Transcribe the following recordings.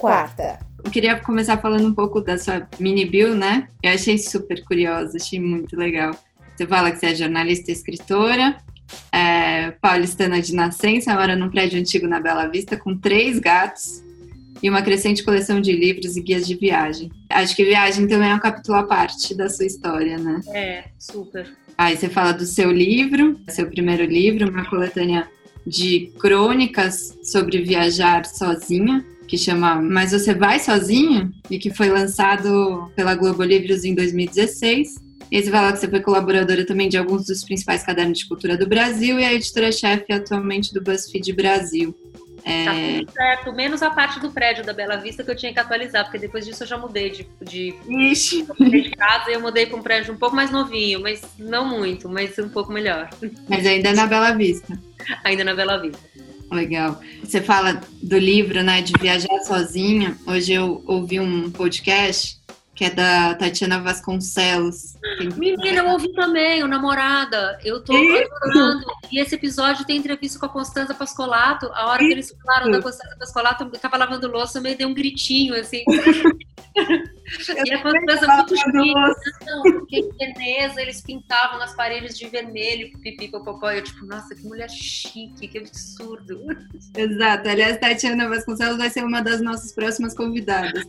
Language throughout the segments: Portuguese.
quarta. Eu queria começar falando um pouco da sua mini bio, né? Eu achei super curiosa, achei muito legal. Você fala que você é jornalista e escritora, é, paulistana de nascença, mora num prédio antigo na Bela Vista com três gatos e uma crescente coleção de livros e guias de viagem. Acho que viagem também é um capítulo à parte da sua história, né? É, super. Aí você fala do seu livro, seu primeiro livro, uma coletânea de crônicas sobre viajar sozinha, que chama Mas Você Vai Sozinho? E que foi lançado pela Globo Livros em 2016. E você fala que você foi colaboradora também de alguns dos principais cadernos de cultura do Brasil e a editora-chefe atualmente do BuzzFeed Brasil. É... Tá tudo certo, menos a parte do prédio da Bela Vista que eu tinha que atualizar, porque depois disso eu já mudei de, de, Ixi. de casa e eu mudei para um prédio um pouco mais novinho, mas não muito, mas um pouco melhor. Mas ainda é na Bela Vista. Ainda na Bela Vista. Legal. Você fala do livro, né, de viajar sozinha. Hoje eu ouvi um podcast que é da Tatiana Vasconcelos. Menina, eu ouvi também, o Namorada. Eu tô adorando. E esse episódio tem entrevista com a Constanza Pascolato. A hora que eles falaram da Constanza Pascolato, eu tava lavando louça, meio deu um gritinho, assim. e a Constanza muito chique. Porque em Veneza eles pintavam as paredes de vermelho, pipi, popopó. Eu, tipo, nossa, que mulher chique, que absurdo. Exato. Aliás, Tatiana Vasconcelos vai ser uma das nossas próximas convidadas.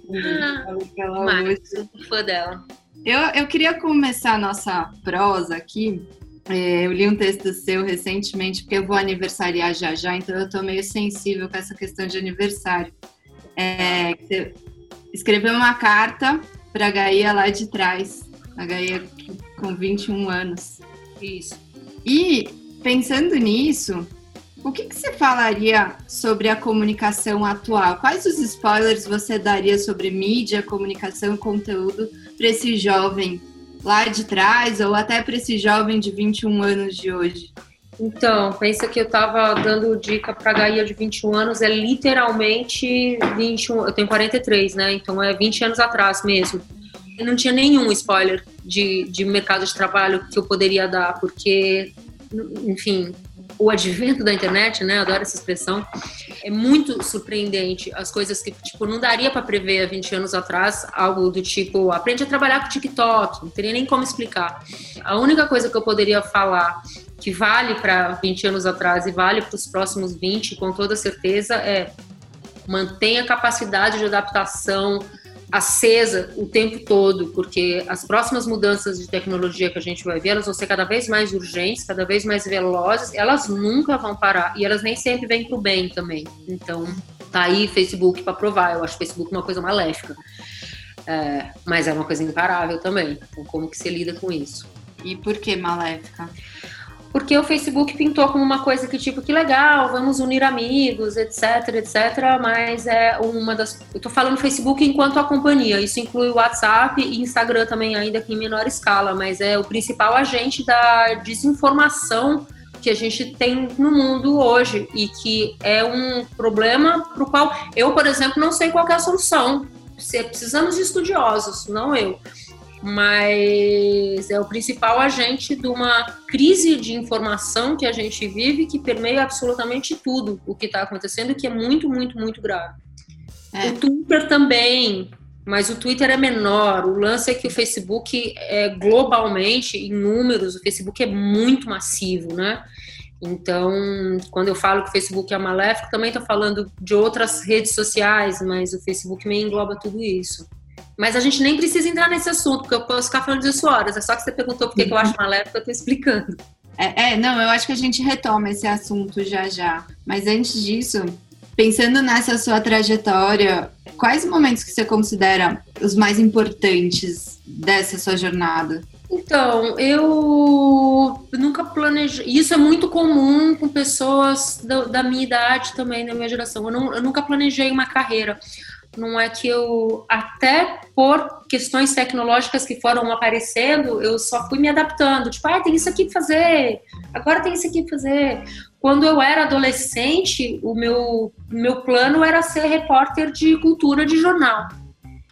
Ah, Mas, fã dela. Eu, eu queria começar a nossa prosa aqui. É, eu li um texto seu recentemente, porque eu vou aniversariar já já, então eu tô meio sensível com essa questão de aniversário. É, escreveu uma carta para a Gaia lá de trás, a Gaia com 21 anos. Isso. E pensando nisso, o que, que, você falaria sobre a comunicação atual? Quais os spoilers você daria sobre mídia, comunicação conteúdo para esse jovem lá de trás ou até para esse jovem de 21 anos de hoje? Então, pensa que eu estava dando dica para a Gaia de 21 anos, é literalmente 21, eu tenho 43, né? Então é 20 anos atrás mesmo. E não tinha nenhum spoiler de, de mercado de trabalho que eu poderia dar, porque, enfim, o advento da internet, né? Adoro essa expressão. É muito surpreendente as coisas que, tipo, não daria para prever há 20 anos atrás, algo do tipo, aprende a trabalhar com TikTok, não teria nem como explicar. A única coisa que eu poderia falar que vale para 20 anos atrás e vale para os próximos 20, com toda certeza, é mantenha a capacidade de adaptação, acesa o tempo todo, porque as próximas mudanças de tecnologia que a gente vai ver, elas vão ser cada vez mais urgentes, cada vez mais velozes, elas nunca vão parar e elas nem sempre vêm para o bem também. Então, tá aí Facebook para provar. Eu acho Facebook uma coisa maléfica, é, mas é uma coisa imparável também. Então, como que se lida com isso? E por que maléfica? Porque o Facebook pintou como uma coisa que tipo que legal, vamos unir amigos, etc, etc, mas é uma das eu tô falando Facebook enquanto a companhia, isso inclui o WhatsApp e Instagram também ainda que em menor escala, mas é o principal agente da desinformação que a gente tem no mundo hoje e que é um problema para o qual eu, por exemplo, não sei qual é a solução. Precisamos de estudiosos, não eu mas é o principal agente de uma crise de informação que a gente vive que permeia absolutamente tudo o que está acontecendo, que é muito, muito, muito grave. É. O Twitter também, mas o Twitter é menor. O lance é que o Facebook é globalmente, em números, o Facebook é muito massivo, né? Então, quando eu falo que o Facebook é maléfico, também estou falando de outras redes sociais, mas o Facebook me engloba tudo isso. Mas a gente nem precisa entrar nesse assunto, porque eu posso ficar falando disso horas. É só que você perguntou por que, que eu acho maléfico, eu tô explicando. É, é, não, eu acho que a gente retoma esse assunto já já. Mas antes disso, pensando nessa sua trajetória, quais momentos que você considera os mais importantes dessa sua jornada? Então, eu nunca planejei. Isso é muito comum com pessoas da, da minha idade também, da minha geração. Eu, não, eu nunca planejei uma carreira não é que eu, até por questões tecnológicas que foram aparecendo, eu só fui me adaptando. Tipo, ah, tem isso aqui para fazer, agora tem isso aqui para fazer. Quando eu era adolescente, o meu, meu plano era ser repórter de cultura de jornal.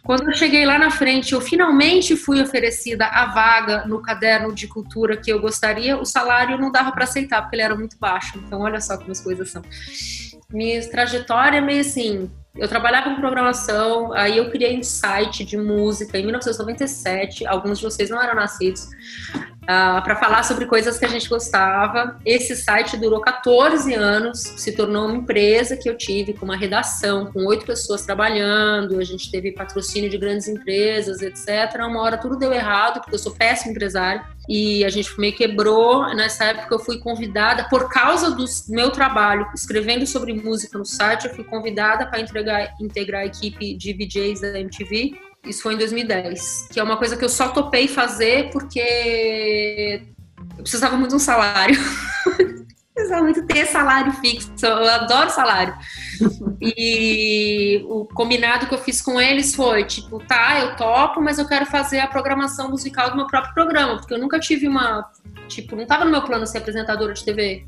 Quando eu cheguei lá na frente, eu finalmente fui oferecida a vaga no caderno de cultura que eu gostaria, o salário não dava para aceitar, porque ele era muito baixo. Então, olha só como as coisas são. Minha trajetória é meio assim, Eu trabalhava com programação, aí eu criei um site de música em 1997. Alguns de vocês não eram nascidos. Uh, para falar sobre coisas que a gente gostava. Esse site durou 14 anos, se tornou uma empresa que eu tive com uma redação, com oito pessoas trabalhando. A gente teve patrocínio de grandes empresas, etc. Uma hora tudo deu errado, porque eu sou péssimo empresário e a gente meio quebrou. Nessa época eu fui convidada, por causa do meu trabalho escrevendo sobre música no site, eu fui convidada para integrar a equipe de VJs da MTV. Isso foi em 2010, que é uma coisa que eu só topei fazer porque eu precisava muito de um salário. precisava muito ter salário fixo, eu adoro salário. E o combinado que eu fiz com eles foi, tipo, tá, eu topo, mas eu quero fazer a programação musical do meu próprio programa, porque eu nunca tive uma, tipo, não tava no meu plano ser apresentadora de TV.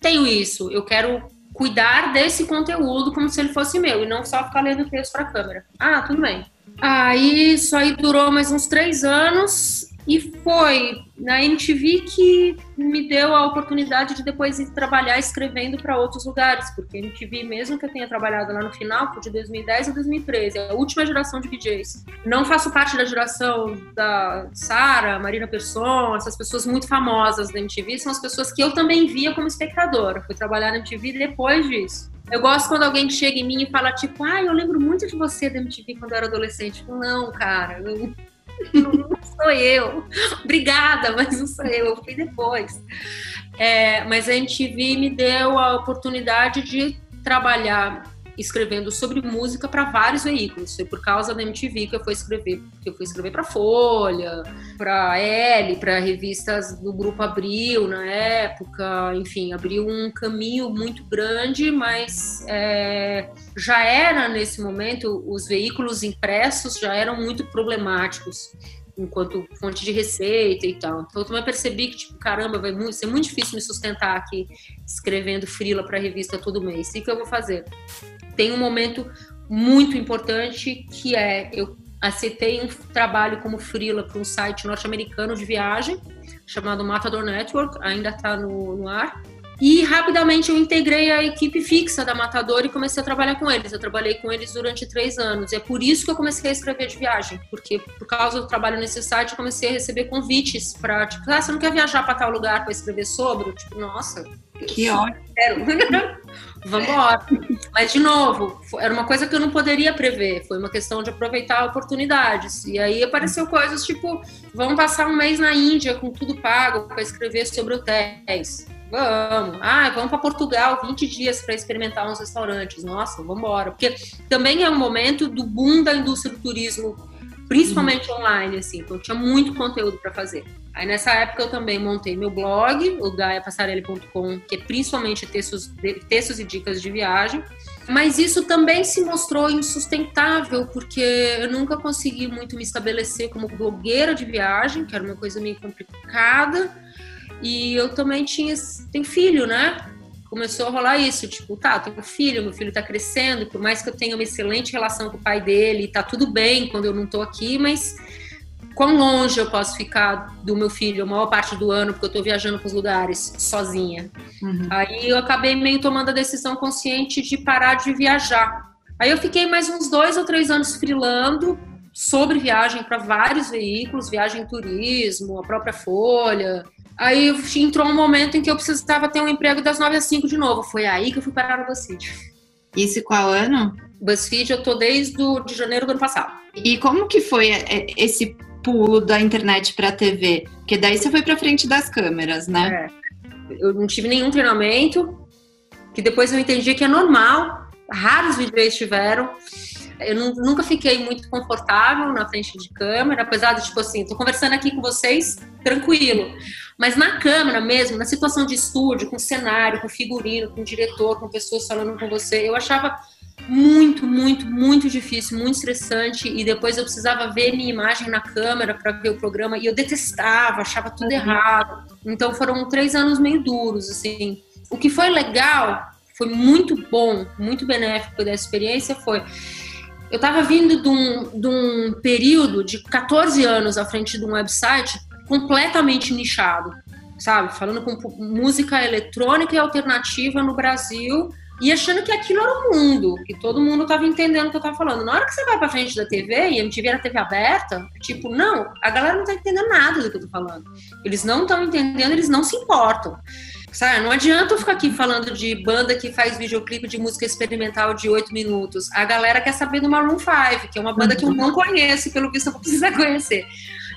Tenho isso, eu quero cuidar desse conteúdo como se ele fosse meu e não só ficar lendo texto para câmera. Ah, tudo bem. Aí isso aí durou mais uns três anos e foi na MTV que me deu a oportunidade de depois ir trabalhar escrevendo para outros lugares, porque a MTV, mesmo que eu tenha trabalhado lá no final, foi de 2010 a 2013, é a última geração de DJs. Não faço parte da geração da Sara, Marina Persson, essas pessoas muito famosas da MTV, são as pessoas que eu também via como espectadora. Fui trabalhar na MTV depois disso. Eu gosto quando alguém chega em mim e fala, tipo, ah, eu lembro muito de você da MTV quando eu era adolescente. Não, cara, eu não sou eu. Obrigada, mas não sou eu, eu fui depois. É, mas a MTV me deu a oportunidade de trabalhar escrevendo sobre música para vários veículos. Foi por causa da MTV que eu fui escrever, que eu fui escrever para Folha, para Elle, para revistas do grupo Abril na época. Enfim, abriu um caminho muito grande, mas é, já era nesse momento os veículos impressos já eram muito problemáticos enquanto fonte de receita e tal. Então eu também percebi que, tipo, caramba, vai ser muito difícil me sustentar aqui escrevendo frila para revista todo mês. O que eu vou fazer? Tem um momento muito importante que é eu aceitei um trabalho como frila para um site norte-americano de viagem chamado Matador Network, ainda está no, no ar. E rapidamente eu integrei a equipe fixa da Matador e comecei a trabalhar com eles. Eu trabalhei com eles durante três anos. E é por isso que eu comecei a escrever de viagem. Porque por causa do trabalho nesse site, eu comecei a receber convites para, tipo, ah, você não quer viajar para tal lugar para escrever sobre? Tipo, nossa. Que ótimo. Embora. Mas, de novo, era uma coisa que eu não poderia prever. Foi uma questão de aproveitar oportunidades. E aí apareceu coisas tipo: vamos passar um mês na Índia com tudo pago para escrever sobre hotéis Vamos. Ah, vamos para Portugal 20 dias para experimentar uns restaurantes. Nossa, vamos embora. Porque também é um momento do boom da indústria do turismo, principalmente uhum. online, assim. Então tinha muito conteúdo para fazer. Aí nessa época eu também montei meu blog, o gaiapassarelli.com, que é principalmente textos, textos e dicas de viagem. Mas isso também se mostrou insustentável, porque eu nunca consegui muito me estabelecer como blogueira de viagem, que era uma coisa meio complicada e eu também tinha, tem filho, né? Começou a rolar isso, tipo, tá, tenho filho, meu filho tá crescendo, por mais que eu tenha uma excelente relação com o pai dele, tá tudo bem quando eu não tô aqui, mas quão longe eu posso ficar do meu filho a maior parte do ano, porque eu tô viajando para os lugares sozinha. Uhum. Aí eu acabei meio tomando a decisão consciente de parar de viajar. Aí eu fiquei mais uns dois ou três anos frilando sobre viagem para vários veículos, viagem turismo, a própria Folha, Aí entrou um momento em que eu precisava ter um emprego das 9 às 5 de novo. Foi aí que eu fui parar no BuzzFeed. Isso qual ano? BuzzFeed eu tô desde o, de janeiro do ano passado. E como que foi é, é, esse pulo da internet para a TV? Porque daí você foi para frente das câmeras, né? É. Eu não tive nenhum treinamento, que depois eu entendi que é normal. Raros vídeos tiveram. Eu nunca fiquei muito confortável na frente de câmera, apesar de, tipo assim, tô conversando aqui com vocês tranquilo. Mas na câmera mesmo, na situação de estúdio, com cenário, com figurino, com diretor, com pessoas falando com você, eu achava muito, muito, muito difícil, muito estressante. E depois eu precisava ver minha imagem na câmera para ver o programa e eu detestava, achava tudo uhum. errado. Então foram três anos meio duros, assim. O que foi legal, foi muito bom, muito benéfico dessa experiência foi eu estava vindo de um, de um período de 14 anos à frente de um website completamente nichado, sabe? Falando com música eletrônica e alternativa no Brasil, e achando que aquilo era o mundo, que todo mundo estava entendendo o que eu estava falando. Na hora que você vai para frente da TV e a MTV era TV aberta, tipo, não, a galera não está entendendo nada do que eu tô falando. Eles não estão entendendo, eles não se importam. Sabe, não adianta eu ficar aqui falando de banda que faz videoclipe de música experimental de oito minutos. A galera quer saber do Maroon 5, que é uma banda que eu não conheço, pelo visto eu vou precisar conhecer.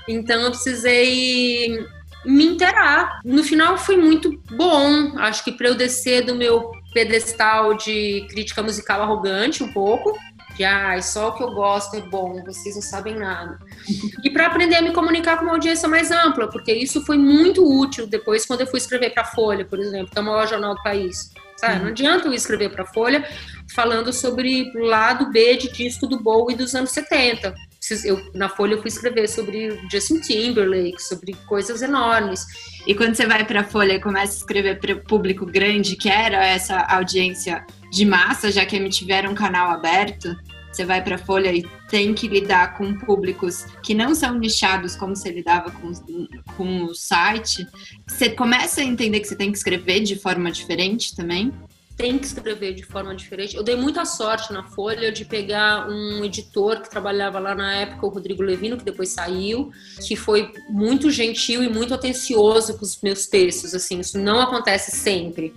Então eu precisei me interar. No final foi muito bom, acho que para eu descer do meu pedestal de crítica musical arrogante um pouco, que ah, só o que eu gosto é bom, vocês não sabem nada. E para aprender a me comunicar com uma audiência mais ampla, porque isso foi muito útil depois quando eu fui escrever para a Folha, por exemplo, que é o maior jornal do país. Sabe? Não adianta eu escrever para a Folha falando sobre o lado B de disco do Bowie dos anos 70. Eu, na Folha eu fui escrever sobre Justin Timberlake, sobre coisas enormes. E quando você vai para a Folha e começa a escrever para o público grande, que era essa audiência de massa, já que a MTV era um canal aberto, você vai para a Folha e tem que lidar com públicos que não são nichados como você lidava com, com o site, você começa a entender que você tem que escrever de forma diferente também? Tem que escrever de forma diferente. Eu dei muita sorte na Folha de pegar um editor que trabalhava lá na época, o Rodrigo Levino, que depois saiu, que foi muito gentil e muito atencioso com os meus textos. Assim, isso não acontece sempre.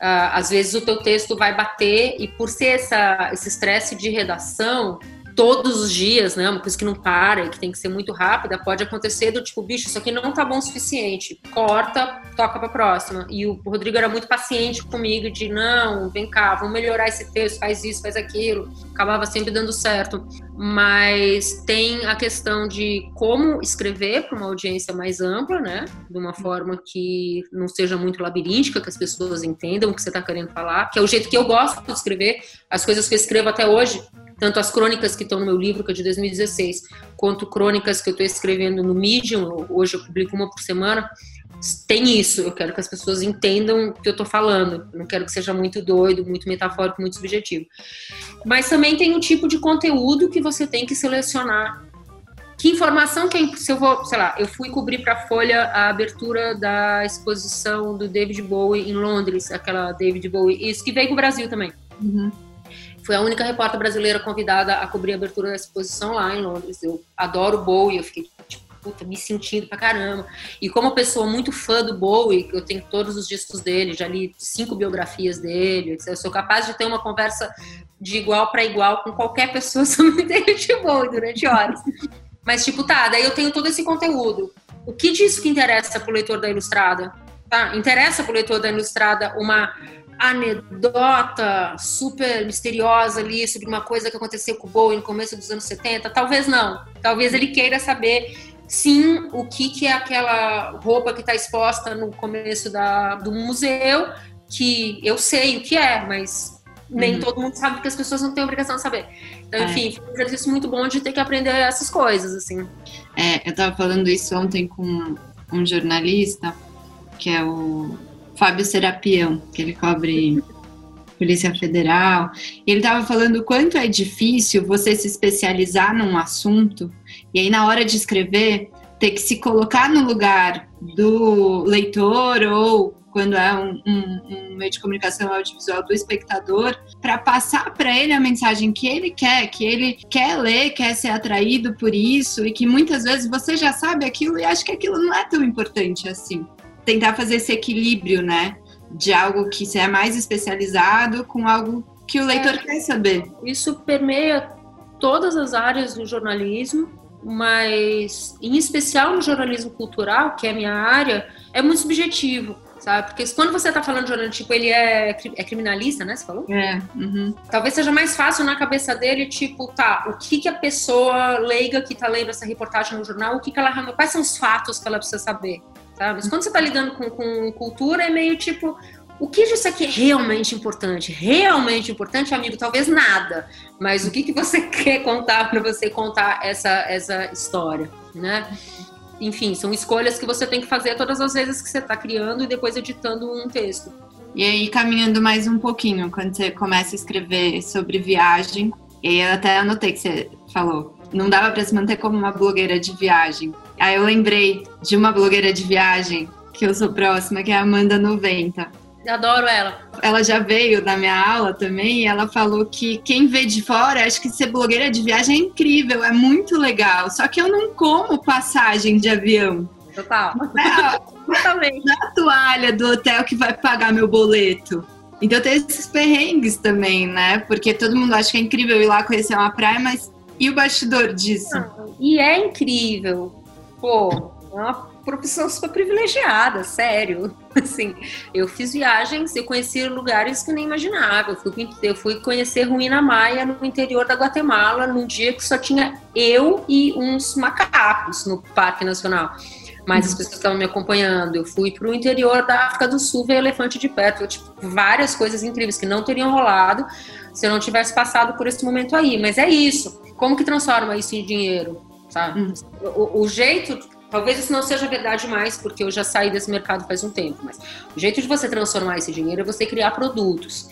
Uh, às vezes o teu texto vai bater e por ser essa, esse estresse de redação, todos os dias, né? Uma coisa que não para e que tem que ser muito rápida, pode acontecer do tipo, bicho, isso aqui não tá bom o suficiente. Corta, toca pra próxima. E o Rodrigo era muito paciente comigo de não, vem cá, vamos melhorar esse texto, faz isso, faz aquilo. Acabava sempre dando certo. Mas tem a questão de como escrever para uma audiência mais ampla, né? De uma forma que não seja muito labiríntica, que as pessoas entendam o que você está querendo falar, que é o jeito que eu gosto de escrever. As coisas que eu escrevo até hoje tanto as crônicas que estão no meu livro, que é de 2016, quanto crônicas que eu estou escrevendo no Medium, hoje eu publico uma por semana, tem isso. Eu quero que as pessoas entendam o que eu estou falando. Eu não quero que seja muito doido, muito metafórico, muito subjetivo. Mas também tem um tipo de conteúdo que você tem que selecionar. Que informação que se eu vou, sei lá, eu fui cobrir para a Folha a abertura da exposição do David Bowie em Londres, aquela David Bowie, isso que veio para o Brasil também. Uhum. Fui a única repórter brasileira convidada a cobrir a abertura da exposição lá em Londres. Eu adoro Bowie, eu fiquei tipo, puta, me sentindo pra caramba. E como pessoa muito fã do Bowie, eu tenho todos os discos dele, já li cinco biografias dele, eu sou capaz de ter uma conversa de igual para igual com qualquer pessoa sobre David Bowie durante horas. Mas, tipo, tá, daí eu tenho todo esse conteúdo. O que disso que interessa pro leitor da Ilustrada? Tá? Interessa pro leitor da Ilustrada uma anedota super misteriosa ali sobre uma coisa que aconteceu com o Bowie no começo dos anos 70? Talvez não. Talvez ele queira saber, sim, o que, que é aquela roupa que está exposta no começo da, do museu, que eu sei o que é, mas nem uhum. todo mundo sabe, porque as pessoas não têm obrigação de saber. Então, é. enfim, foi um exercício muito bom de ter que aprender essas coisas, assim. É, eu estava falando isso ontem com um jornalista, que é o Fábio Serapião, que ele cobre Polícia Federal. Ele estava falando o quanto é difícil você se especializar num assunto e aí na hora de escrever ter que se colocar no lugar do leitor ou quando é um, um, um meio de comunicação audiovisual do espectador, para passar para ele a mensagem que ele quer, que ele quer ler, quer ser atraído por isso e que muitas vezes você já sabe aquilo e acha que aquilo não é tão importante assim tentar fazer esse equilíbrio, né? De algo que é mais especializado com algo que o leitor é, quer saber. Isso permeia todas as áreas do jornalismo, mas em especial no jornalismo cultural, que é a minha área, é muito subjetivo sabe? Porque quando você tá falando de jornalista, tipo, ele é, é criminalista, né? Você falou? É. Uhum. Talvez seja mais fácil na cabeça dele, tipo, tá, o que que a pessoa leiga que tá lendo essa reportagem no jornal, o que que ela quais são os fatos que ela precisa saber? Mas quando você está lidando com, com cultura, é meio tipo, o que disso aqui é realmente importante? Realmente importante, amigo, talvez nada. Mas o que, que você quer contar para você contar essa, essa história, né? Enfim, são escolhas que você tem que fazer todas as vezes que você está criando e depois editando um texto. E aí, caminhando mais um pouquinho, quando você começa a escrever sobre viagem, e eu até anotei que você falou, não dava para se manter como uma blogueira de viagem. Aí eu lembrei de uma blogueira de viagem que eu sou próxima, que é a Amanda 90. Adoro ela. Ela já veio da minha aula também e ela falou que quem vê de fora acha que ser blogueira de viagem é incrível, é muito legal. Só que eu não como passagem de avião. Total. Totalmente. Na toalha do hotel que vai pagar meu boleto. Então tem esses perrengues também, né? Porque todo mundo acha que é incrível ir lá conhecer uma praia, mas e o bastidor disso? e é incrível. Pô, é uma profissão super privilegiada, sério. Assim, eu fiz viagens, eu conheci lugares que nem imaginava. Eu fui, eu fui conhecer Ruína Maia no interior da Guatemala, num dia que só tinha eu e uns macacos no Parque Nacional. Mas as pessoas estavam me acompanhando. Eu fui para o interior da África do Sul ver elefante de perto. Tipo, várias coisas incríveis que não teriam rolado se eu não tivesse passado por esse momento aí. Mas é isso. Como que transforma isso em dinheiro? Sabe? Uhum. O, o jeito Talvez isso não seja verdade mais, porque eu já saí desse mercado faz um tempo, mas o jeito de você transformar esse dinheiro é você criar produtos.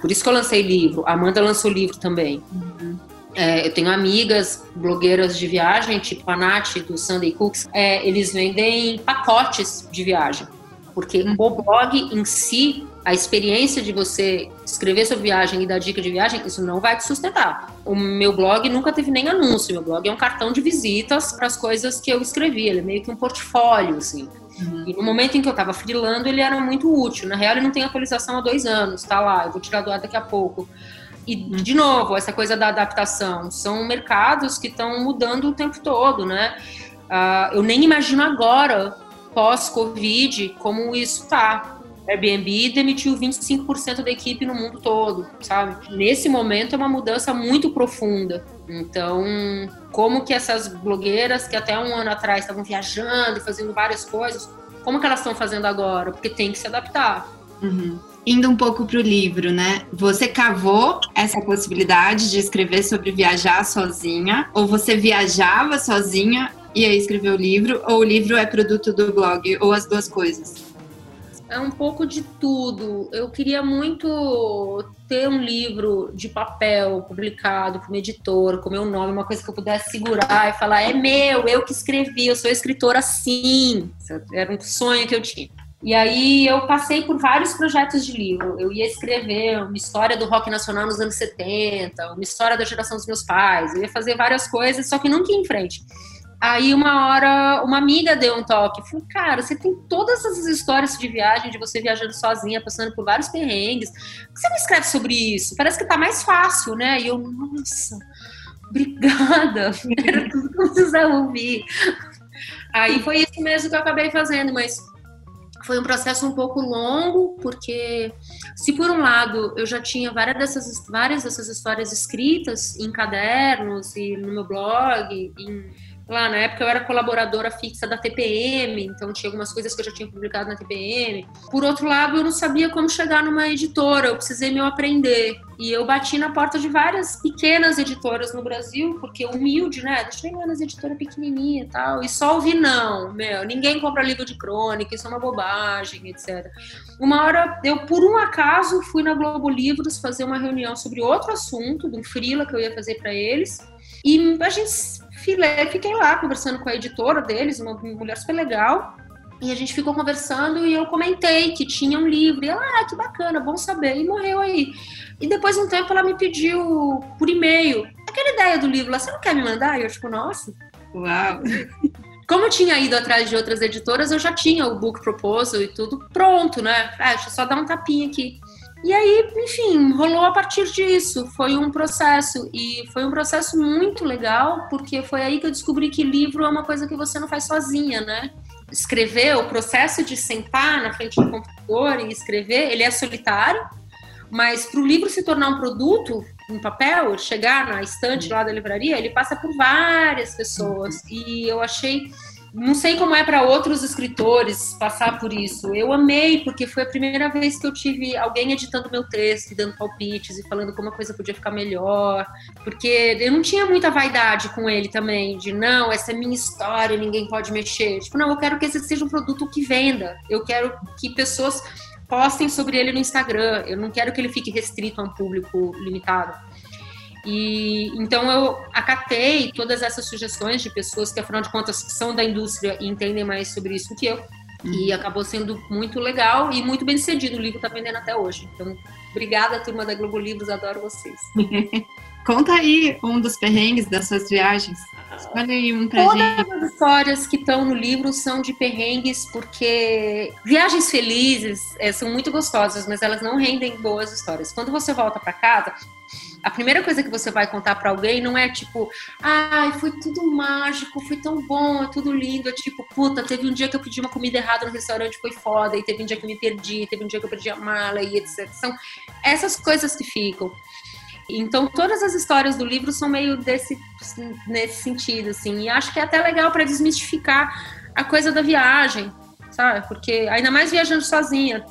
Por isso que eu lancei livro. A Amanda lançou livro também. Uhum. É, eu tenho amigas blogueiras de viagem, tipo a Nath do Sunday Cooks, é, eles vendem pacotes de viagem. Porque uhum. o blog em si a experiência de você escrever sobre viagem e dar dica de viagem, isso não vai te sustentar. O meu blog nunca teve nem anúncio, meu blog é um cartão de visitas para as coisas que eu escrevi, ele é meio que um portfólio, assim. Uhum. E no momento em que eu estava freelando, ele era muito útil. Na real, ele não tem atualização há dois anos, tá lá, eu vou tirar do ar daqui a pouco. E, de novo, essa coisa da adaptação. São mercados que estão mudando o tempo todo, né? Uh, eu nem imagino agora, pós-Covid, como isso tá Airbnb demitiu 25% da equipe no mundo todo, sabe? Nesse momento é uma mudança muito profunda. Então, como que essas blogueiras que até um ano atrás estavam viajando, fazendo várias coisas, como que elas estão fazendo agora? Porque tem que se adaptar. Uhum. Indo um pouco para o livro, né? Você cavou essa possibilidade de escrever sobre viajar sozinha? Ou você viajava sozinha e aí escreveu o livro? Ou o livro é produto do blog? Ou as duas coisas? É um pouco de tudo. Eu queria muito ter um livro de papel publicado como editor, com meu nome, uma coisa que eu pudesse segurar e falar: é meu, eu que escrevi, eu sou escritora sim. Era um sonho que eu tinha. E aí eu passei por vários projetos de livro. Eu ia escrever uma história do rock nacional nos anos 70, uma história da geração dos meus pais, eu ia fazer várias coisas, só que nunca ia em frente. Aí uma hora uma amiga deu um toque, falou, cara, você tem todas essas histórias de viagem, de você viajando sozinha, passando por vários perrengues. Por que você não escreve sobre isso? Parece que tá mais fácil, né? E eu, nossa, obrigada, era tudo que eu precisava ouvir. Aí foi isso mesmo que eu acabei fazendo, mas foi um processo um pouco longo, porque se por um lado eu já tinha várias dessas, várias dessas histórias escritas em cadernos e no meu blog, em Lá na época eu era colaboradora fixa da TPM, então tinha algumas coisas que eu já tinha publicado na TPM. Por outro lado, eu não sabia como chegar numa editora, eu precisei me aprender. E eu bati na porta de várias pequenas editoras no Brasil, porque humilde, né? Deixa eu ver nas editoras pequenininha e tal. E só ouvi não, meu, ninguém compra livro de crônica, isso é uma bobagem, etc. Uma hora, eu por um acaso fui na Globo Livros fazer uma reunião sobre outro assunto, de um freela que eu ia fazer para eles. E a gente filé, fiquei lá conversando com a editora deles, uma mulher super legal. E a gente ficou conversando e eu comentei que tinha um livro. E ela, ah, que bacana, bom saber. E morreu aí. E depois de um tempo ela me pediu por e-mail aquela ideia do livro lá, você não quer me mandar? E eu, tipo, nossa. Uau! Como eu tinha ido atrás de outras editoras, eu já tinha o book proposal e tudo pronto, né? Ah, deixa eu só dar um tapinha aqui. E aí, enfim, rolou a partir disso. Foi um processo. E foi um processo muito legal, porque foi aí que eu descobri que livro é uma coisa que você não faz sozinha, né? Escrever, o processo de sentar na frente do computador e escrever, ele é solitário, mas para o livro se tornar um produto em papel, chegar na estante lá da livraria, ele passa por várias pessoas. E eu achei não sei como é para outros escritores passar por isso. Eu amei, porque foi a primeira vez que eu tive alguém editando meu texto, dando palpites e falando como a coisa podia ficar melhor. Porque eu não tinha muita vaidade com ele também, de não, essa é minha história, ninguém pode mexer. Tipo, não, eu quero que esse seja um produto que venda. Eu quero que pessoas postem sobre ele no Instagram. Eu não quero que ele fique restrito a um público limitado. E então eu acatei todas essas sugestões de pessoas que, afinal de contas, são da indústria e entendem mais sobre isso que eu. E acabou sendo muito legal e muito bem sucedido. O livro está vendendo até hoje. Então, obrigada, turma da Globo Livros, adoro vocês. Conta aí um dos perrengues das suas viagens. Olha aí um pra Todas gente. as histórias que estão no livro são de perrengues, porque viagens felizes é, são muito gostosas, mas elas não rendem boas histórias. Quando você volta para casa, a primeira coisa que você vai contar para alguém não é tipo, ai, foi tudo mágico, foi tão bom, é tudo lindo. É tipo, puta, teve um dia que eu pedi uma comida errada no restaurante, foi foda, e teve um dia que eu me perdi, teve um dia que eu perdi a mala e etc. São essas coisas que ficam. Então, todas as histórias do livro são meio desse, nesse sentido, assim. E acho que é até legal para desmistificar a coisa da viagem, sabe? Porque ainda mais viajando sozinha.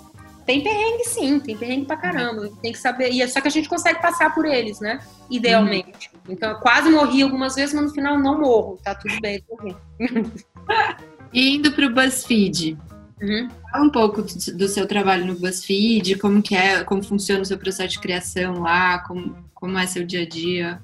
Tem perrengue, sim, tem perrengue pra caramba. Tem que saber. E é só que a gente consegue passar por eles, né? Idealmente. Então, eu quase morri algumas vezes, mas no final não morro. Tá tudo bem, bem. E indo pro BuzzFeed. Uhum. Fala um pouco do, seu trabalho no BuzzFeed, como que é, como funciona o seu processo de criação lá, como, como é seu dia a dia.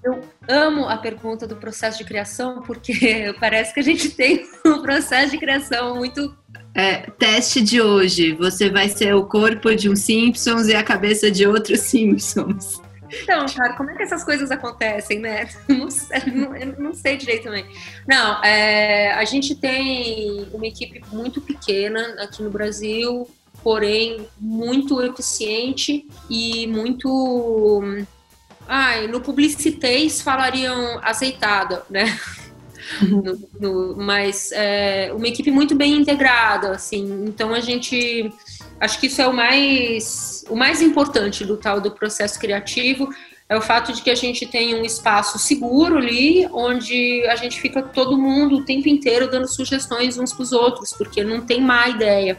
Amo a pergunta do processo de criação, porque parece que a gente tem um processo de criação muito É, teste de hoje. Você vai ser o corpo de um Simpsons e a cabeça de outros Simpsons. Então, cara, como é que essas coisas acontecem, né? Não não, não sei direito também. Não, é, a gente tem uma equipe muito pequena aqui no Brasil, porém muito eficiente e muito. Ai, no publicitês falariam azeitada, né? No- no- mas é, uma equipe muito bem integrada, assim. Então a gente acho que isso é o mais o mais importante do tal do processo criativo é o fato de que a gente tem um espaço seguro ali onde a gente fica todo mundo o tempo inteiro dando sugestões uns para os outros porque não tem má ideia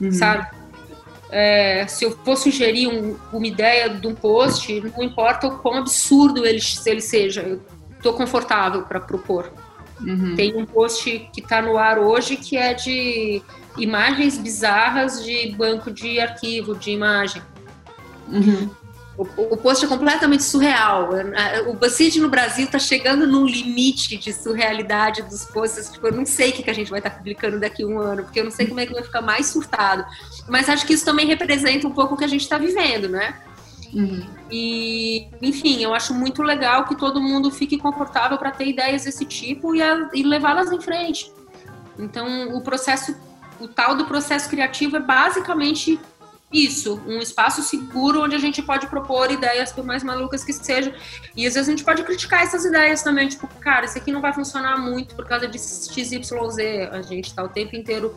Uhum. sabe É, se eu for sugerir um- uma ideia de um post não importa o quão absurdo ele, ele seja eu estou confortável para propor Uhum. tem um post que está no ar hoje que é de imagens bizarras de banco de arquivo de imagem. Uhum. O, o post é completamente surreal. O BuzzFeed no Brasil está chegando num limite de surrealidade dos posts. Tipo, eu não sei o que que a gente vai estar publicando daqui a um ano, porque eu não sei como é que vai ficar mais surtado. Mas acho que isso também representa um pouco o que a gente está vivendo, né? Uhum. E, enfim, eu acho muito legal que todo mundo fique confortável para ter ideias desse tipo e, e levá-las em frente. Então, o processo, o tal do processo criativo é basicamente isso, um espaço seguro onde a gente pode propor ideias por mais malucas que sejam. E às vezes a gente pode criticar essas ideias também, tipo, cara, isso aqui não vai funcionar muito por causa de XYZ. A gente está o tempo inteiro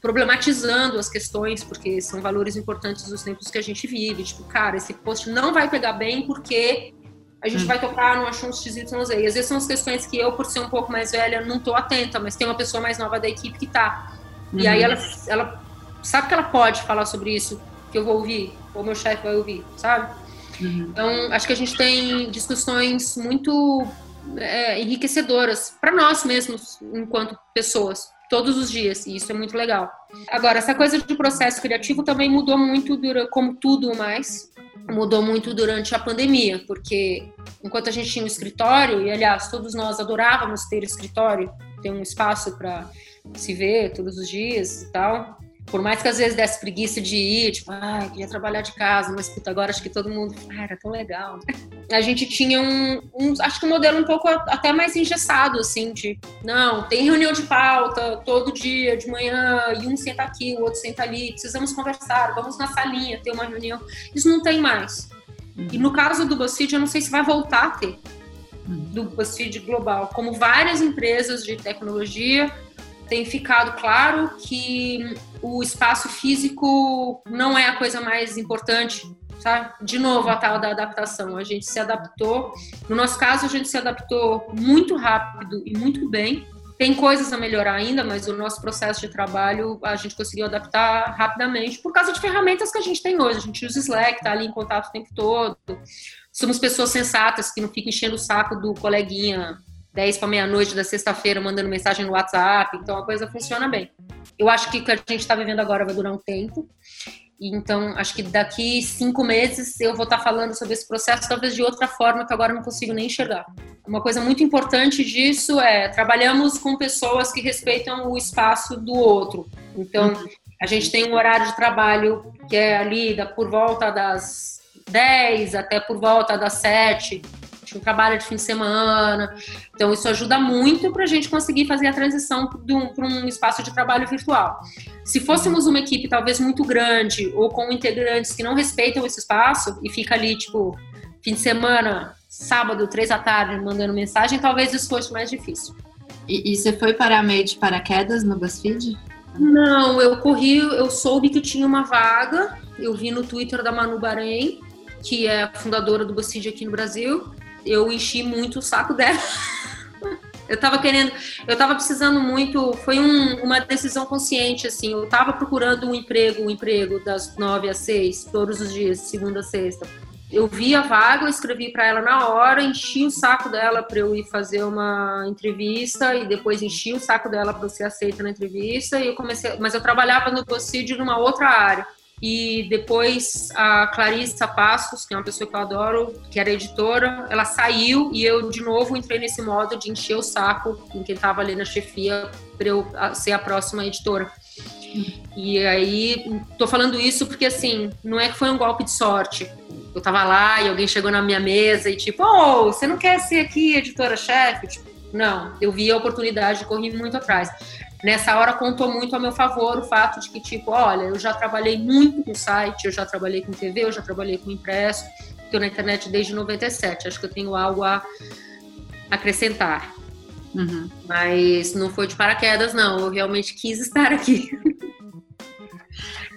problematizando as questões, porque são valores importantes dos tempos que a gente vive. Tipo, cara, esse post não vai pegar bem porque a gente Hum. vai tocar no assunto XYZ. E às vezes são as questões que eu, por ser um pouco mais velha, não tô atenta, mas tem uma pessoa mais nova da equipe que tá. E Uhum. aí ela, ela sabe que ela pode falar sobre isso, que eu vou ouvir, ou meu chefe vai ouvir, sabe? Uhum. Então, acho que a gente tem discussões muito é, enriquecedoras para nós mesmos, enquanto pessoas, todos os dias, e isso é muito legal. Agora, essa coisa de processo criativo também mudou muito, como tudo mais, mudou muito durante a pandemia, porque enquanto a gente tinha um escritório, e aliás, todos nós adorávamos ter escritório, ter um espaço para se ver todos os dias e tal. Por mais que às vezes desse preguiça de ir, tipo, ah, queria trabalhar de casa, mas puta, agora acho que todo mundo, ah, era tão legal. A gente tinha um, um, acho que um modelo um pouco até mais engessado, assim, de, não, tem reunião de pauta todo dia, de manhã, e um senta aqui, o outro senta ali, precisamos conversar, vamos na salinha ter uma reunião. Isso não tem mais. E no caso do BuzzFeed, eu não sei se vai voltar a ter, do BuzzFeed global. Como várias empresas de tecnologia, tem ficado claro que o espaço físico não é a coisa mais importante, sabe? De novo, a tal da adaptação. A gente se adaptou. No nosso caso, a gente se adaptou muito rápido e muito bem. Tem coisas a melhorar ainda, mas o nosso processo de trabalho a gente conseguiu adaptar rapidamente por causa de ferramentas que a gente tem hoje. A gente usa Slack, tá ali em contato o tempo todo. Somos pessoas sensatas que não ficam enchendo o saco do coleguinha 10 para meia-noite da sexta-feira mandando mensagem no WhatsApp, então a coisa funciona bem. Eu acho que o que a gente está vivendo agora vai durar um tempo, então acho que daqui cinco meses eu vou estar falando sobre esse processo, talvez de outra forma que agora não consigo nem enxergar. Uma coisa muito importante disso é trabalhamos com pessoas que respeitam o espaço do outro. Então, a gente tem um horário de trabalho que é ali da, por volta das 10 até por volta das 7 um trabalho de fim de semana. Então, isso ajuda muito para a gente conseguir fazer a transição para um espaço de trabalho virtual. Se fôssemos uma equipe talvez muito grande ou com integrantes que não respeitam esse espaço e fica ali, tipo, fim de semana, sábado, três da tarde, mandando mensagem, talvez isso fosse mais difícil. E, e você foi para meio de paraquedas no BuzzFeed? Não, eu corri, eu soube que tinha uma vaga, eu vi no Twitter da Manu Bahrein, que é a fundadora do BuzzFeed aqui no Brasil, eu enchi muito o saco dela. eu tava querendo, eu tava precisando muito, foi um, uma decisão consciente, assim, eu tava procurando um emprego, um emprego das nove às seis, todos os dias, segunda a sexta. Eu vi a vaga, eu escrevi para ela na hora, enchi o saco dela para eu ir fazer uma entrevista e depois enchi o saco dela para ser aceita na entrevista e eu comecei, mas eu trabalhava no BuzzFeed numa outra área. E depois a Clarissa Passos, que é uma pessoa que eu adoro, que era editora, ela saiu e eu de novo entrei nesse modo de encher o saco em quem estava ali na chefia para eu ser a próxima editora. E aí, tô falando isso porque assim, não é que foi um golpe de sorte. Eu tava lá e alguém chegou na minha mesa e tipo, oh, você não quer ser aqui editora-chefe? Tipo, não, eu vi a oportunidade e corri muito atrás nessa hora contou muito a meu favor o fato de que, tipo, olha, eu já trabalhei muito com site, eu já trabalhei com TV, eu já trabalhei com impresso, estou na internet desde 97, acho que eu tenho algo a acrescentar. Uhum. Mas não foi de paraquedas, não, eu realmente quis estar aqui.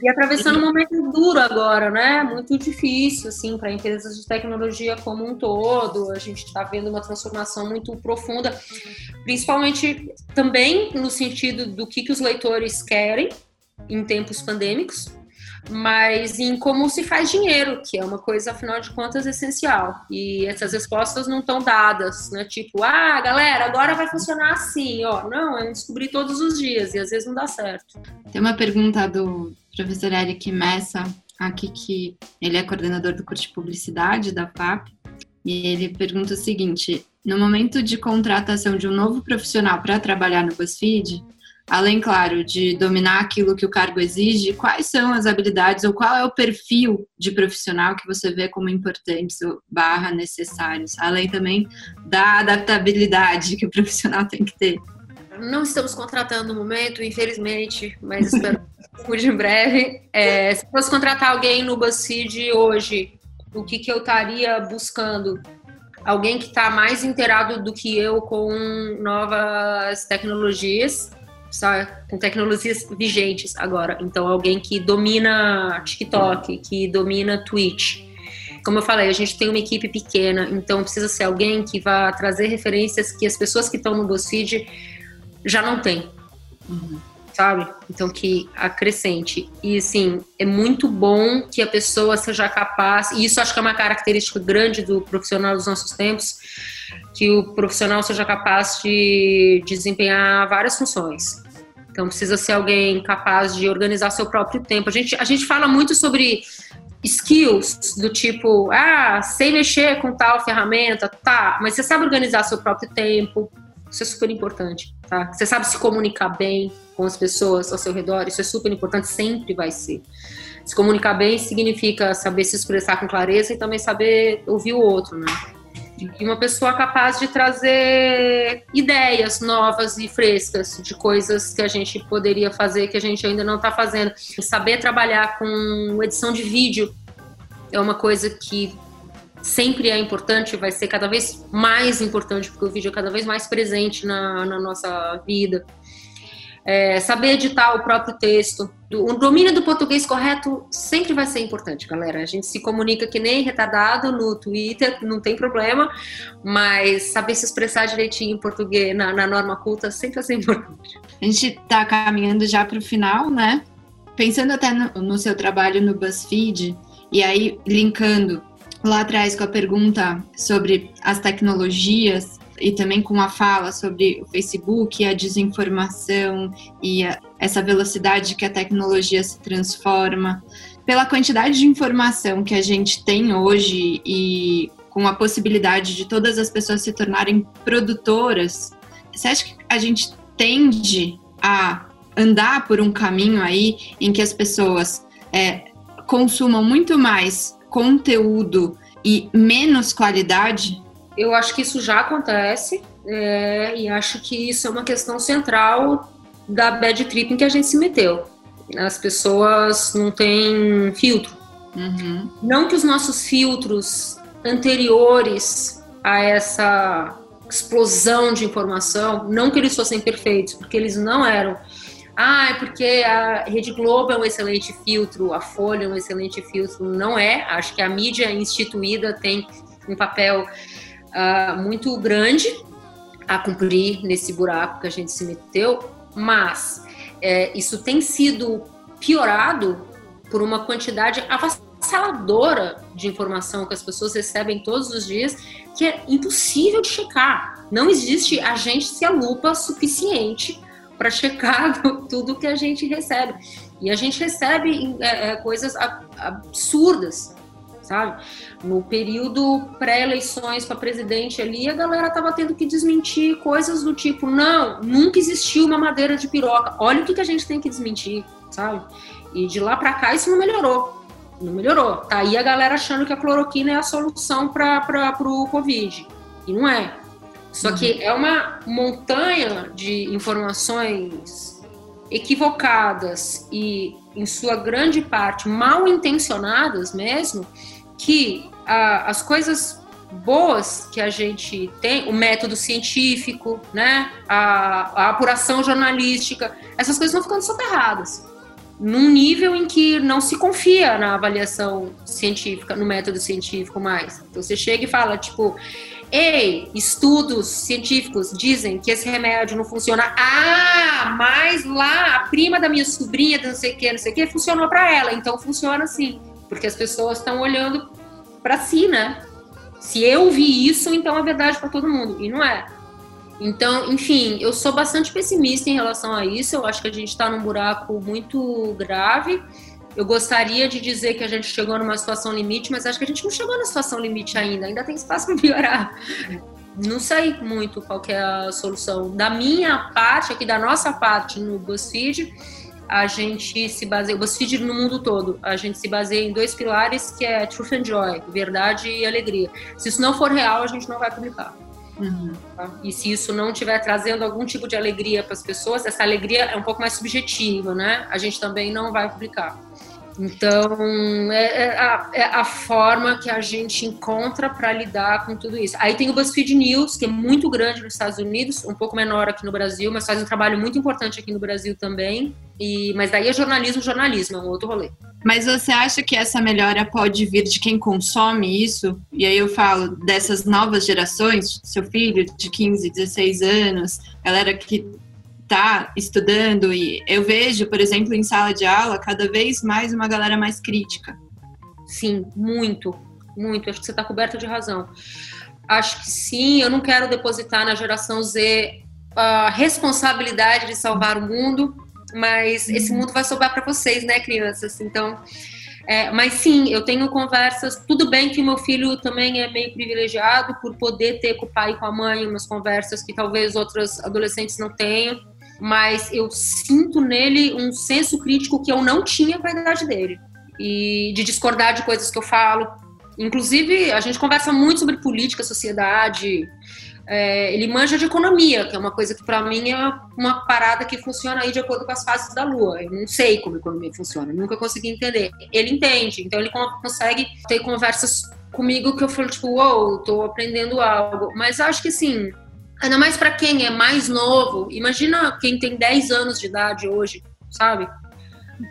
E atravessando um momento duro agora, né? Muito difícil, assim, para empresas de tecnologia como um todo. A gente está vendo uma transformação muito profunda, principalmente também no sentido do que, que os leitores querem em tempos pandêmicos, mas em como se faz dinheiro, que é uma coisa, afinal de contas, essencial. E essas respostas não estão dadas, né? Tipo, ah, galera, agora vai funcionar assim, ó. Não, é descobrir todos os dias e às vezes não dá certo. Tem uma pergunta do professor Eric Messa, aqui que ele é coordenador do curso de publicidade da FAP, e ele pergunta o seguinte: no momento de contratação de um novo profissional para trabalhar no BuzzFeed, além, claro, de dominar aquilo que o cargo exige, quais são as habilidades ou qual é o perfil de profissional que você vê como importantes barra necessários, além também da adaptabilidade que o profissional tem que ter? Não estamos contratando no momento, infelizmente, mas espero que em breve. É, se fosse contratar alguém no BuzzFeed hoje, o que, que eu estaria buscando? Alguém que está mais inteirado do que eu com novas tecnologias, só com tecnologias vigentes agora. Então, alguém que domina TikTok, que domina Twitch. Como eu falei, a gente tem uma equipe pequena, então precisa ser alguém que vá trazer referências que as pessoas que estão no BuzzFeed já não têm. Uhum. Sabe? Então, que acrescente. E, assim, é muito bom que a pessoa seja capaz, e isso acho que é uma característica grande do profissional dos nossos tempos, que o profissional seja capaz de desempenhar várias funções. Então precisa ser alguém capaz de organizar seu próprio tempo. A gente, a gente fala muito sobre skills do tipo, ah, sei mexer com tal ferramenta, tá, mas você sabe organizar seu próprio tempo, isso é super importante, tá? Você sabe se comunicar bem com as pessoas ao seu redor, isso é super importante, sempre vai ser. Se comunicar bem significa saber se expressar com clareza e também saber ouvir o outro, né? e uma pessoa capaz de trazer ideias novas e frescas de coisas que a gente poderia fazer que a gente ainda não está fazendo. Saber trabalhar com edição de vídeo é uma coisa que sempre é importante, vai ser cada vez mais importante, porque o vídeo é cada vez mais presente na, na nossa vida. É, saber editar o próprio texto. O domínio do português correto sempre vai ser importante, galera. A gente se comunica que nem retardado no Twitter, não tem problema, mas saber se expressar direitinho em português na, na norma culta sempre vai ser importante. A gente está caminhando já para o final, né? Pensando até no, no seu trabalho no BuzzFeed, e aí linkando lá atrás com a pergunta sobre as tecnologias, e também com a fala sobre o Facebook, a desinformação e a, essa velocidade que a tecnologia se transforma, pela quantidade de informação que a gente tem hoje e com a possibilidade de todas as pessoas se tornarem produtoras, você acha que a gente tende a andar por um caminho aí em que as pessoas é, consumam muito mais conteúdo e menos qualidade? Eu acho que isso já acontece é, e acho que isso é uma questão central da bad trip em que a gente se meteu. As pessoas não têm filtro. Uhum. Não que os nossos filtros anteriores a essa explosão de informação, não que eles fossem perfeitos, porque eles não eram. Ah, é porque a Rede Globo é um excelente filtro, a Folha é um excelente filtro. Não é. Acho que a mídia instituída tem um papel uh, muito grande a cumprir nesse buraco que a gente se meteu, mas é, isso tem sido piorado por uma quantidade avassaladora de informação que as pessoas recebem todos os dias, que é impossível de checar. Não existe agente a lupa suficiente para checar tudo que a gente recebe. E a gente recebe é, é, coisas absurdas, sabe? No período pré-eleições para presidente ali, a galera tava tendo que desmentir coisas do tipo: não, nunca existiu uma madeira de piroca. Olha o que, que a gente tem que desmentir, sabe? E de lá para cá isso não melhorou. Não melhorou. Tá aí a galera achando que a cloroquina é a solução para o Covid. E não é. Só uhum. que é uma montanha de informações equivocadas e, em sua grande parte, mal intencionadas mesmo, que as coisas boas que a gente tem, o método científico, né, a, a apuração jornalística, essas coisas vão ficando soterradas num nível em que não se confia na avaliação científica, no método científico mais. Então você chega e fala, tipo, ei, estudos científicos dizem que esse remédio não funciona. Ah, mas lá a prima da minha sobrinha, não sei o que, não sei o que, funcionou para ela, então funciona assim. Porque as pessoas estão olhando para si, né? Se eu vi isso, então é verdade para todo mundo. E não é. Então, enfim, eu sou bastante pessimista em relação a isso. Eu acho que a gente está num buraco muito grave. Eu gostaria de dizer que a gente chegou numa situação limite, mas acho que a gente não chegou na situação limite ainda. Ainda tem espaço para piorar. Não sei muito qual é a solução. Da minha parte, aqui da nossa parte no BuzzFeed, a gente se baseia, o BuzzFeed no mundo todo, a gente se baseia em dois pilares que é Truth and Joy, verdade e alegria. Se isso não for real, a gente não vai publicar. Uhum. Tá? E se isso não estiver trazendo algum tipo de alegria para as pessoas, essa alegria é um pouco mais subjetiva, né? A gente também não vai publicar. Então, é, é, a, é a, forma que a gente encontra para lidar com tudo isso. Aí tem o BuzzFeed News, que é muito grande nos Estados Unidos, um pouco menor aqui no Brasil, mas faz um trabalho muito importante aqui no Brasil também. E, mas daí é jornalismo, jornalismo, é um outro rolê. Mas você acha que essa melhora pode vir de quem consome isso? E aí eu falo dessas novas gerações, seu filho de 15, 16 anos, galera que está estudando e eu vejo, por exemplo, em sala de aula, cada vez mais uma galera mais crítica. Sim, muito, muito. Acho que você está coberta de razão. Acho que sim. Eu não quero depositar na geração Z a responsabilidade de salvar o mundo, mas esse uhum. mundo vai sobrar para vocês, né, crianças? Então, é, mas sim, eu tenho conversas. Tudo bem que o meu filho também é meio privilegiado por poder ter com o pai e com a mãe umas conversas que talvez outros adolescentes não tenham mas eu sinto nele um senso crítico que eu não tinha com a idade dele. E de discordar de coisas que eu falo. Inclusive, a gente conversa muito sobre política, sociedade. É, ele manja de economia, que é uma coisa que para mim é uma parada que funciona aí de acordo com as fases da lua. Eu não sei como a economia funciona, nunca consegui entender. Ele entende, então ele consegue ter conversas comigo que eu falo, tipo, uou, wow, tô aprendendo algo. Mas acho que assim, Ainda mais para quem é mais novo. Imagina quem tem 10 anos de idade hoje, sabe?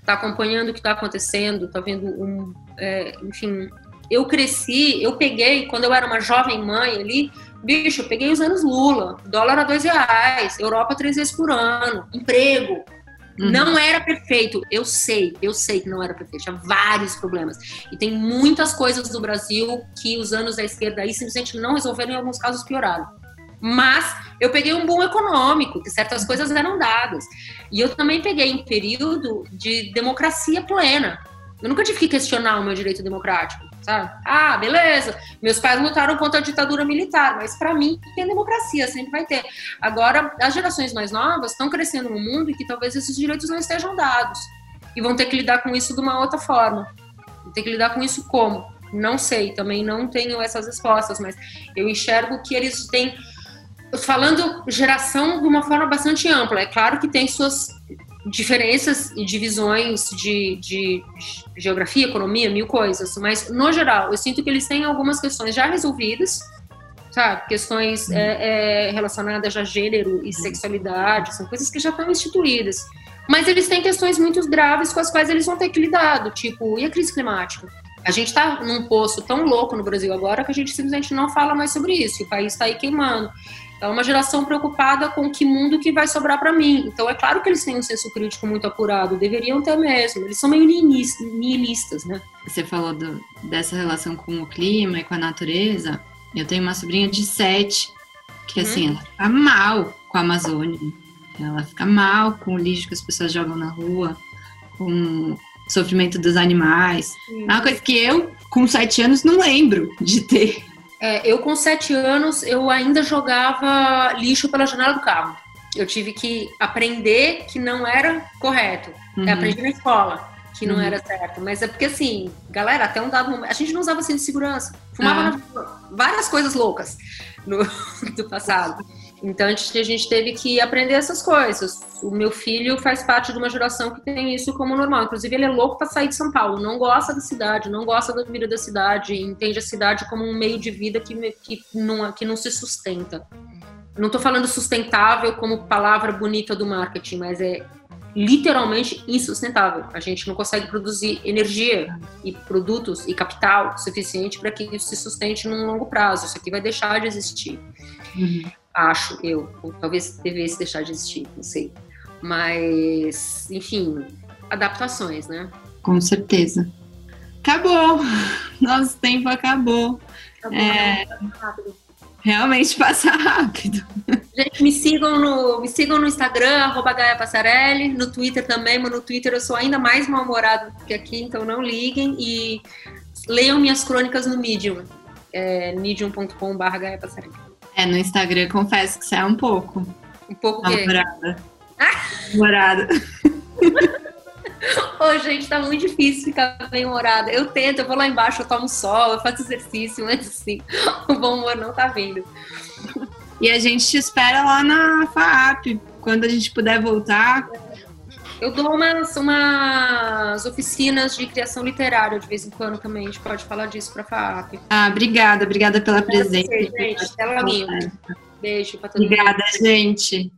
Tá acompanhando o que tá acontecendo, tá vendo um. É, enfim, eu cresci, eu peguei, quando eu era uma jovem mãe ali, bicho, eu peguei os anos Lula, dólar a dois reais, Europa três vezes por ano, emprego. Uhum. Não era perfeito, eu sei, eu sei que não era perfeito, tinha vários problemas. E tem muitas coisas do Brasil que os anos da esquerda aí simplesmente não resolveram, em alguns casos pioraram. Mas eu peguei um boom econômico, que certas coisas eram dadas. E eu também peguei um período de democracia plena. Eu nunca tive que questionar o meu direito democrático. sabe? Ah, beleza. Meus pais lutaram contra a ditadura militar, mas para mim tem democracia, sempre vai ter. Agora, as gerações mais novas estão crescendo num mundo em que talvez esses direitos não estejam dados e vão ter que lidar com isso de uma outra forma. Vão ter que lidar com isso como? Não sei, também não tenho essas respostas, mas eu enxergo que eles têm falando geração de uma forma bastante ampla. É claro que tem suas diferenças e divisões de, de, geografia, economia, mil coisas, mas no geral eu sinto que eles têm algumas questões já resolvidas, sabe? Questões uhum. é, é, relacionadas a gênero e sexualidade, são coisas que já estão instituídas. Mas eles têm questões muito graves com as quais eles vão ter que lidar, tipo, e a crise climática? A gente está num poço tão louco no Brasil agora que a gente simplesmente não fala mais sobre isso. O país está aí queimando. É uma geração preocupada com que mundo que vai sobrar para mim. Então é claro que eles têm um senso crítico muito apurado, deveriam ter mesmo. Eles são meio nihilistas, né? Você falou do, dessa relação com o clima e com a natureza. Eu tenho uma sobrinha de sete que assim, ela fica mal com a Amazônia. Ela fica mal com o lixo que as pessoas jogam na rua, com sofrimento dos animais. É uma coisa que eu, com sete anos, não lembro de ter é, eu, com sete anos, eu ainda jogava lixo pela janela do carro. Eu tive que aprender que não era correto. Uhum. Eu aprendi na escola que não uhum. era certo. Mas é porque, assim, galera, até um dado momento. A gente não usava cinto de segurança. Fumava ah. várias coisas loucas no, do passado. Então a gente, a gente teve que aprender essas coisas. O meu filho faz parte de uma geração que tem isso como normal. Inclusive, ele é louco para sair de São Paulo, não gosta da cidade, não gosta da vida da cidade, entende a cidade como um meio de vida que, que, não, que não se sustenta. Não estou falando sustentável como palavra bonita do marketing, mas é literalmente insustentável. A gente não consegue produzir energia e produtos e capital suficiente para que isso se sustente num longo prazo. Isso aqui vai deixar de existir. Uhum acho eu. Talvez devesse deixar de existir, não sei. Mas, enfim, adaptações, né? Com certeza. Acabou! Nosso tempo acabou. acabou é... rápido. Realmente passa rápido. Gente, me sigam no, me sigam no Instagram, arroba Gaia Passarelli, no Twitter também, mas no Twitter eu sou ainda mais mal-humorada que aqui, então não liguem. E leiam minhas crônicas no Medium, é, medium.com.br Gaia Passarelli. É, no Instagram confesso que você é um pouco. Um pouco? Namorada. Namorada. Ô, gente, tá muito difícil ficar bem humorada. Eu tento, eu vou lá embaixo, eu tomo sol, eu faço exercício, mas assim, o bom humor não tá vindo. E a gente te espera lá na FAAP, quando a gente puder voltar. Eu dou umas, umas oficinas de criação literária de vez em quando também. A gente pode falar disso para a FAAP. Ah, obrigada, obrigada pela presença. Gente. Até logo. Beijo para todo obrigada, mundo. Obrigada, gente.